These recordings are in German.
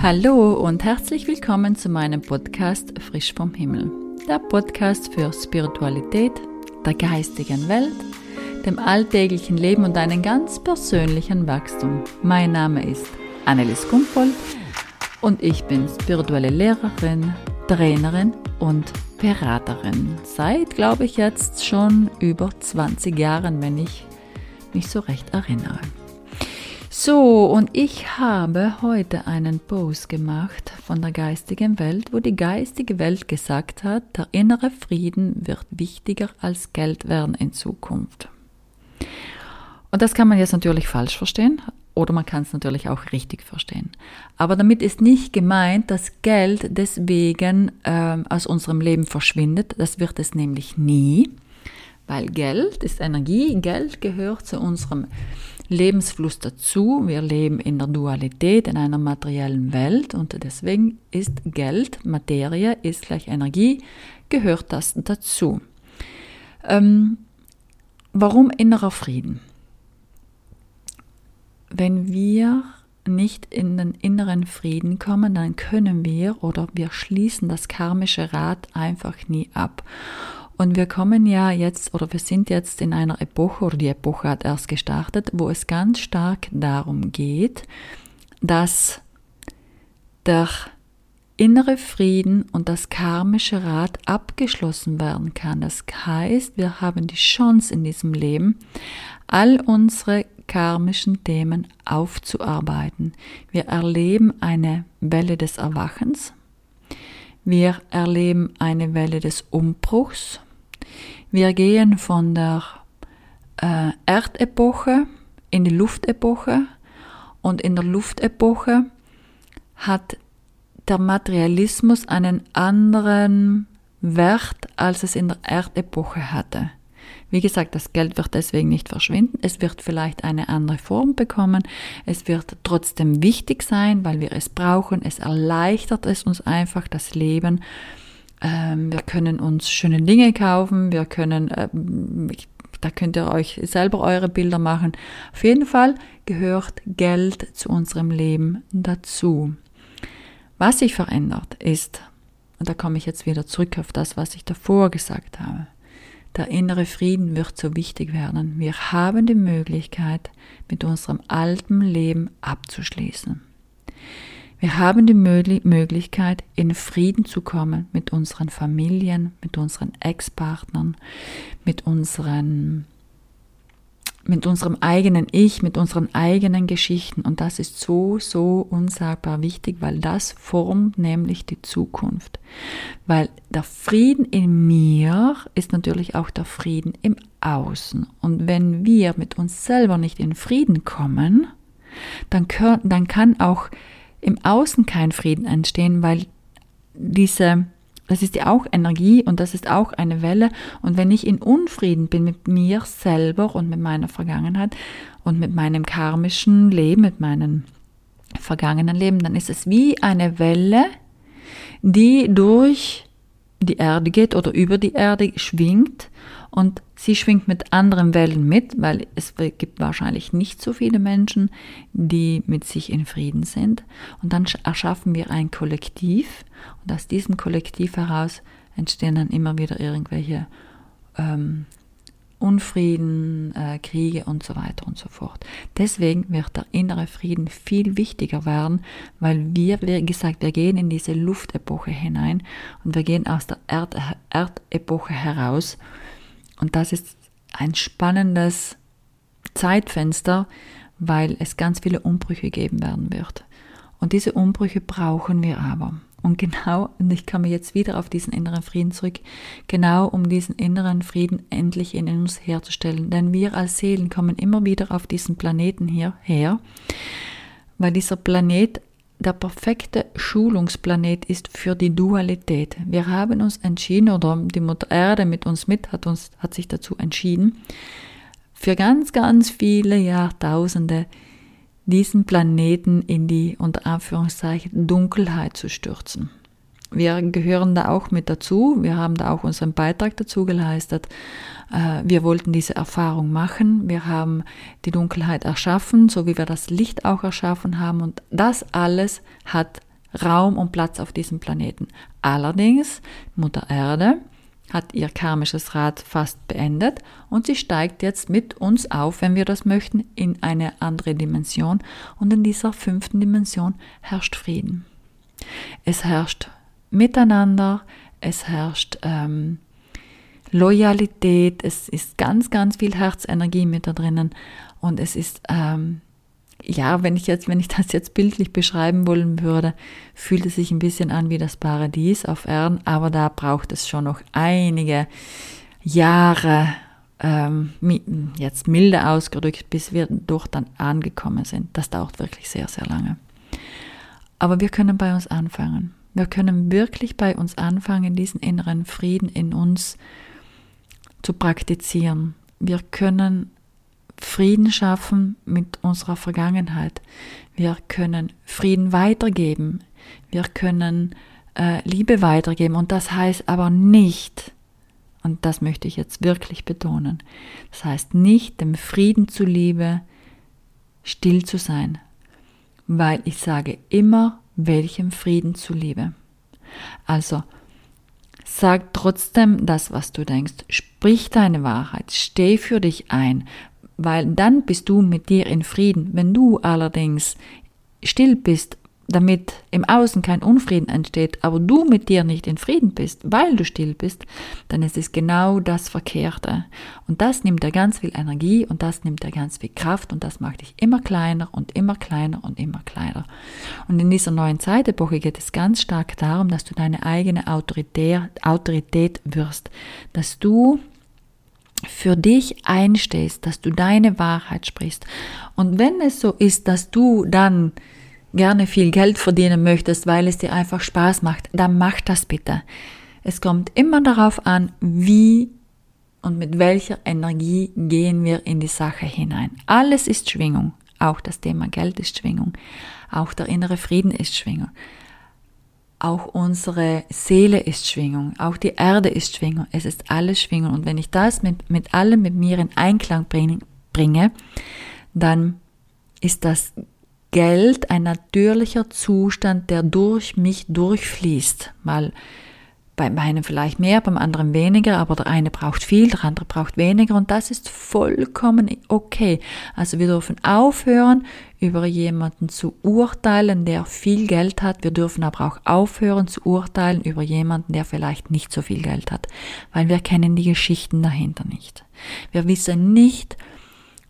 Hallo und herzlich willkommen zu meinem Podcast Frisch vom Himmel. Der Podcast für Spiritualität, der geistigen Welt, dem alltäglichen Leben und einem ganz persönlichen Wachstum. Mein Name ist Annelies Kumpold und ich bin spirituelle Lehrerin, Trainerin und Beraterin. Seit, glaube ich, jetzt schon über 20 Jahren, wenn ich mich so recht erinnere. So, und ich habe heute einen Post gemacht von der geistigen Welt, wo die geistige Welt gesagt hat, der innere Frieden wird wichtiger als Geld werden in Zukunft. Und das kann man jetzt natürlich falsch verstehen oder man kann es natürlich auch richtig verstehen. Aber damit ist nicht gemeint, dass Geld deswegen äh, aus unserem Leben verschwindet. Das wird es nämlich nie, weil Geld ist Energie, Geld gehört zu unserem Leben Lebensfluss dazu. Wir leben in der Dualität, in einer materiellen Welt und deswegen ist Geld, Materie ist gleich Energie, gehört das dazu. Ähm, warum innerer Frieden? Wenn wir nicht in den inneren Frieden kommen, dann können wir oder wir schließen das karmische Rad einfach nie ab. Und wir kommen ja jetzt oder wir sind jetzt in einer Epoche oder die Epoche hat erst gestartet, wo es ganz stark darum geht, dass der innere Frieden und das karmische Rad abgeschlossen werden kann. Das heißt, wir haben die Chance in diesem Leben, all unsere karmischen Themen aufzuarbeiten. Wir erleben eine Welle des Erwachens. Wir erleben eine Welle des Umbruchs wir gehen von der äh, Erdepoche in die Luftepoche und in der Luftepoche hat der Materialismus einen anderen Wert, als es in der Erdepoche hatte. Wie gesagt, das Geld wird deswegen nicht verschwinden. Es wird vielleicht eine andere Form bekommen. Es wird trotzdem wichtig sein, weil wir es brauchen. Es erleichtert es uns einfach das Leben. Ähm, wir können uns schöne Dinge kaufen, wir können, äh, da könnt ihr euch selber eure Bilder machen. Auf jeden Fall gehört Geld zu unserem Leben dazu. Was sich verändert ist, und da komme ich jetzt wieder zurück auf das, was ich davor gesagt habe, der innere Frieden wird so wichtig werden. Wir haben die Möglichkeit, mit unserem alten Leben abzuschließen. Wir haben die Möglichkeit, in Frieden zu kommen mit unseren Familien, mit unseren Ex-Partnern, mit mit unserem eigenen Ich, mit unseren eigenen Geschichten. Und das ist so, so unsagbar wichtig, weil das formt nämlich die Zukunft. Weil der Frieden in mir ist natürlich auch der Frieden im Außen. Und wenn wir mit uns selber nicht in Frieden kommen, dann, können, dann kann auch im Außen kein Frieden entstehen, weil diese, das ist ja auch Energie und das ist auch eine Welle. Und wenn ich in Unfrieden bin mit mir selber und mit meiner Vergangenheit und mit meinem karmischen Leben, mit meinem vergangenen Leben, dann ist es wie eine Welle, die durch die Erde geht oder über die Erde schwingt und sie schwingt mit anderen Wellen mit, weil es gibt wahrscheinlich nicht so viele Menschen, die mit sich in Frieden sind. Und dann erschaffen wir ein Kollektiv und aus diesem Kollektiv heraus entstehen dann immer wieder irgendwelche ähm, Unfrieden, äh, Kriege und so weiter und so fort. Deswegen wird der innere Frieden viel wichtiger werden, weil wir, wie gesagt, wir gehen in diese Luftepoche hinein und wir gehen aus der Erd Erdepoche heraus. Und das ist ein spannendes Zeitfenster, weil es ganz viele Umbrüche geben werden wird. Und diese Umbrüche brauchen wir aber. Und genau, und ich komme jetzt wieder auf diesen inneren Frieden zurück, genau um diesen inneren Frieden endlich in uns herzustellen. Denn wir als Seelen kommen immer wieder auf diesen Planeten hierher, weil dieser Planet der perfekte Schulungsplanet ist für die Dualität. Wir haben uns entschieden, oder die Mutter Erde mit uns mit hat, uns, hat sich dazu entschieden, für ganz, ganz viele Jahrtausende diesen Planeten in die unter Anführungszeichen Dunkelheit zu stürzen. Wir gehören da auch mit dazu. Wir haben da auch unseren Beitrag dazu geleistet. Äh, wir wollten diese Erfahrung machen. Wir haben die Dunkelheit erschaffen, so wie wir das Licht auch erschaffen haben. Und das alles hat Raum und Platz auf diesem Planeten. Allerdings, Mutter Erde hat ihr karmisches Rad fast beendet und sie steigt jetzt mit uns auf, wenn wir das möchten, in eine andere Dimension. Und in dieser fünften Dimension herrscht Frieden. Es herrscht Miteinander, es herrscht ähm, Loyalität, es ist ganz, ganz viel Herzenergie mit da drinnen und es ist, ähm, ja, wenn ich jetzt, wenn ich das jetzt bildlich beschreiben wollen würde, fühlt es sich ein bisschen an wie das Paradies auf Erden, aber da braucht es schon noch einige Jahre, ähm, jetzt milde ausgedrückt, bis wir dort dann angekommen sind. Das dauert wirklich sehr, sehr lange. Aber wir können bei uns anfangen. Wir können wirklich bei uns anfangen, diesen inneren Frieden in uns zu praktizieren. Wir können Frieden schaffen mit unserer Vergangenheit. Wir können Frieden weitergeben. Wir können äh, Liebe weitergeben. Und das heißt aber nicht, und das möchte ich jetzt wirklich betonen, das heißt nicht, dem Frieden zuliebe still zu sein, weil ich sage immer, welchem Frieden zuliebe. Also, sag trotzdem das, was du denkst. Sprich deine Wahrheit. Steh für dich ein, weil dann bist du mit dir in Frieden. Wenn du allerdings still bist damit im Außen kein Unfrieden entsteht, aber du mit dir nicht in Frieden bist, weil du still bist, dann ist es genau das Verkehrte. Und das nimmt dir ganz viel Energie und das nimmt dir ganz viel Kraft und das macht dich immer kleiner und immer kleiner und immer kleiner. Und in dieser neuen Zeitepoche geht es ganz stark darum, dass du deine eigene Autorität, Autorität wirst, dass du für dich einstehst, dass du deine Wahrheit sprichst. Und wenn es so ist, dass du dann gerne viel Geld verdienen möchtest, weil es dir einfach Spaß macht, dann mach das bitte. Es kommt immer darauf an, wie und mit welcher Energie gehen wir in die Sache hinein. Alles ist Schwingung. Auch das Thema Geld ist Schwingung. Auch der innere Frieden ist Schwingung. Auch unsere Seele ist Schwingung. Auch die Erde ist Schwingung. Es ist alles Schwingung. Und wenn ich das mit, mit allem mit mir in Einklang bringe, dann ist das Geld ein natürlicher Zustand, der durch mich durchfließt. Mal bei meinem vielleicht mehr, beim anderen weniger, aber der eine braucht viel, der andere braucht weniger und das ist vollkommen okay. Also wir dürfen aufhören, über jemanden zu urteilen, der viel Geld hat. Wir dürfen aber auch aufhören zu urteilen über jemanden, der vielleicht nicht so viel Geld hat, weil wir kennen die Geschichten dahinter nicht. Wir wissen nicht,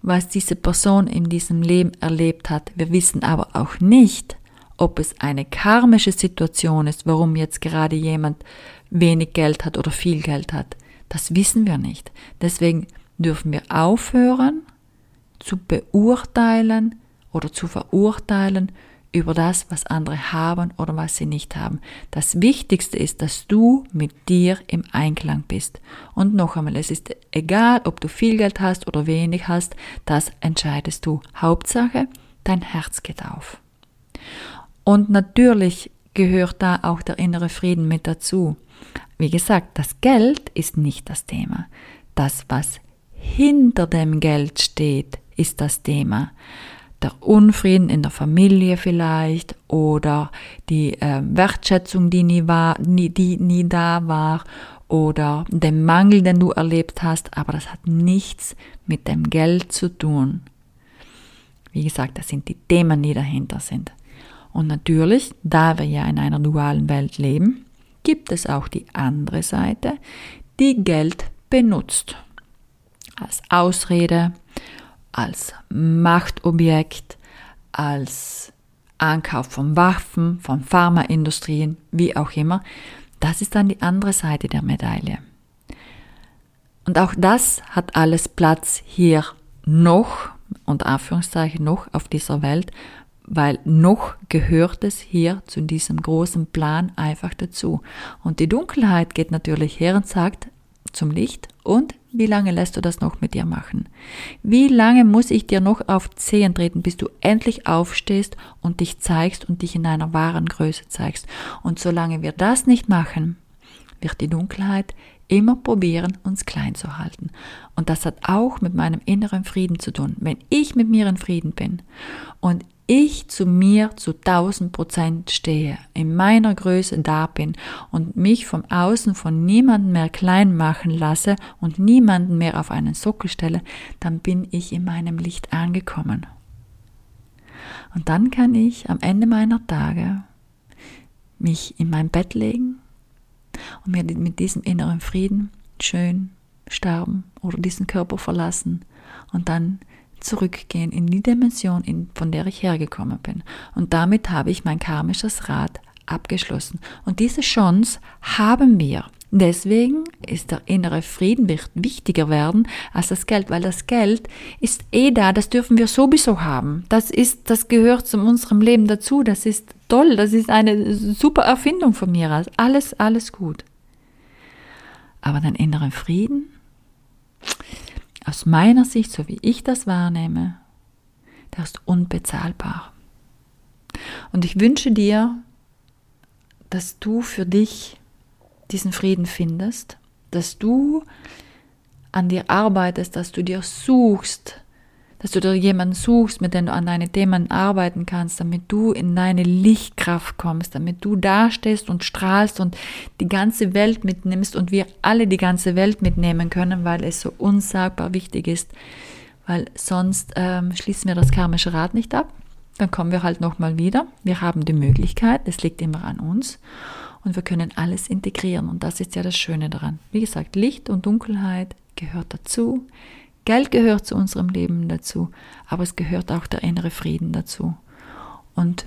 was diese Person in diesem Leben erlebt hat. Wir wissen aber auch nicht, ob es eine karmische Situation ist, warum jetzt gerade jemand wenig Geld hat oder viel Geld hat. Das wissen wir nicht. Deswegen dürfen wir aufhören zu beurteilen oder zu verurteilen über das, was andere haben oder was sie nicht haben. Das Wichtigste ist, dass du mit dir im Einklang bist. Und noch einmal, es ist egal, ob du viel Geld hast oder wenig hast, das entscheidest du. Hauptsache, dein Herz geht auf. Und natürlich gehört da auch der innere Frieden mit dazu. Wie gesagt, das Geld ist nicht das Thema. Das, was hinter dem Geld steht, ist das Thema der Unfrieden in der Familie vielleicht oder die äh, Wertschätzung, die nie, war, nie, die nie da war oder den Mangel, den du erlebt hast, aber das hat nichts mit dem Geld zu tun. Wie gesagt, das sind die Themen, die dahinter sind. Und natürlich, da wir ja in einer dualen Welt leben, gibt es auch die andere Seite, die Geld benutzt. Als Ausrede, als Machtobjekt, als Ankauf von Waffen, von Pharmaindustrien, wie auch immer. Das ist dann die andere Seite der Medaille. Und auch das hat alles Platz hier noch, unter Anführungszeichen noch auf dieser Welt, weil noch gehört es hier zu diesem großen Plan einfach dazu. Und die Dunkelheit geht natürlich her und sagt zum Licht und Wie lange lässt du das noch mit dir machen? Wie lange muss ich dir noch auf Zehen treten, bis du endlich aufstehst und dich zeigst und dich in deiner wahren Größe zeigst? Und solange wir das nicht machen, wird die Dunkelheit immer probieren, uns klein zu halten. Und das hat auch mit meinem inneren Frieden zu tun. Wenn ich mit mir in Frieden bin und ich zu mir zu 1000 Prozent stehe, in meiner Größe da bin und mich vom Außen von niemandem mehr klein machen lasse und niemanden mehr auf einen Sockel stelle, dann bin ich in meinem Licht angekommen. Und dann kann ich am Ende meiner Tage mich in mein Bett legen und mir mit diesem inneren Frieden schön sterben oder diesen Körper verlassen und dann zurückgehen in die Dimension, in, von der ich hergekommen bin. Und damit habe ich mein karmisches Rad abgeschlossen. Und diese Chance haben wir. Deswegen ist der innere Frieden wird wichtiger werden als das Geld, weil das Geld ist eh da, das dürfen wir sowieso haben. Das ist, das gehört zu unserem Leben dazu, das ist toll, das ist eine super Erfindung von mir. Alles, alles gut. Aber den inneren Frieden, aus meiner Sicht, so wie ich das wahrnehme, der ist unbezahlbar. Und ich wünsche dir, dass du für dich diesen Frieden findest, dass du an dir arbeitest, dass du dir suchst, dass du dir jemanden suchst, mit dem du an deine Themen arbeiten kannst, damit du in deine Lichtkraft kommst, damit du dastehst und strahlst und die ganze Welt mitnimmst und wir alle die ganze Welt mitnehmen können, weil es so unsagbar wichtig ist, weil sonst ähm, schließen wir das karmische Rad nicht ab. Dann kommen wir halt nochmal wieder. Wir haben die Möglichkeit, es liegt immer an uns und wir können alles integrieren und das ist ja das Schöne daran. Wie gesagt, Licht und Dunkelheit gehört dazu. Geld gehört zu unserem Leben dazu, aber es gehört auch der innere Frieden dazu. Und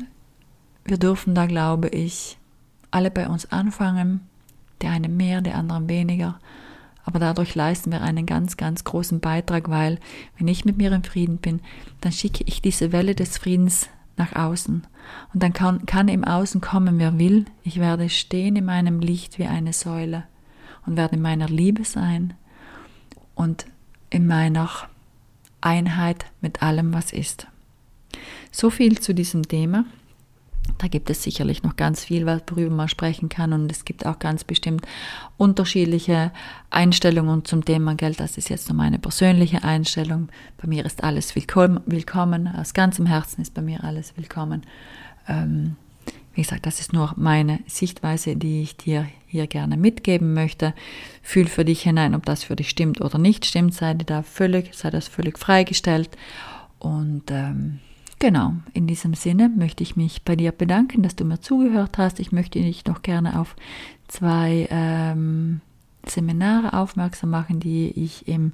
wir dürfen da, glaube ich, alle bei uns anfangen, der eine mehr, der andere weniger, aber dadurch leisten wir einen ganz, ganz großen Beitrag, weil wenn ich mit mir im Frieden bin, dann schicke ich diese Welle des Friedens nach außen. Und dann kann, kann im Außen kommen, wer will. Ich werde stehen in meinem Licht wie eine Säule und werde in meiner Liebe sein und in meiner Einheit mit allem, was ist. So viel zu diesem Thema. Da gibt es sicherlich noch ganz viel, worüber man sprechen kann und es gibt auch ganz bestimmt unterschiedliche Einstellungen zum Thema Geld. Das ist jetzt nur meine persönliche Einstellung. Bei mir ist alles willkommen, aus ganzem Herzen ist bei mir alles willkommen. Ähm, wie gesagt, das ist nur meine Sichtweise, die ich dir hier gerne mitgeben möchte. Fühl für dich hinein, ob das für dich stimmt oder nicht stimmt. Sei dir da völlig, sei das völlig freigestellt. Und ähm, genau, in diesem Sinne möchte ich mich bei dir bedanken, dass du mir zugehört hast. Ich möchte dich noch gerne auf zwei ähm, Seminare aufmerksam machen, die ich im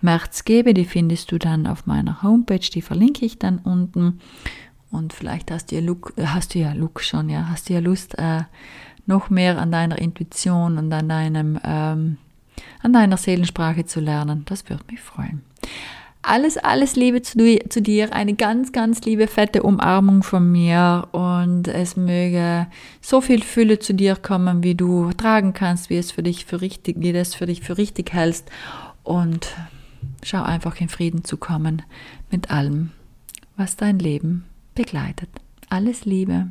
März gebe. Die findest du dann auf meiner Homepage, die verlinke ich dann unten. Und vielleicht hast du ja, Look, äh, hast du ja Look schon, ja, hast du ja Lust, äh, noch mehr an deiner Intuition und an deinem, ähm, an deiner Seelensprache zu lernen. Das würde mich freuen. Alles, alles Liebe zu, zu, dir, eine ganz, ganz liebe fette Umarmung von mir und es möge so viel Fülle zu dir kommen, wie du tragen kannst, wie es für dich für richtig, wie du es für dich für richtig hältst und schau einfach in Frieden zu kommen mit allem, was dein Leben begleitet. Alles Liebe.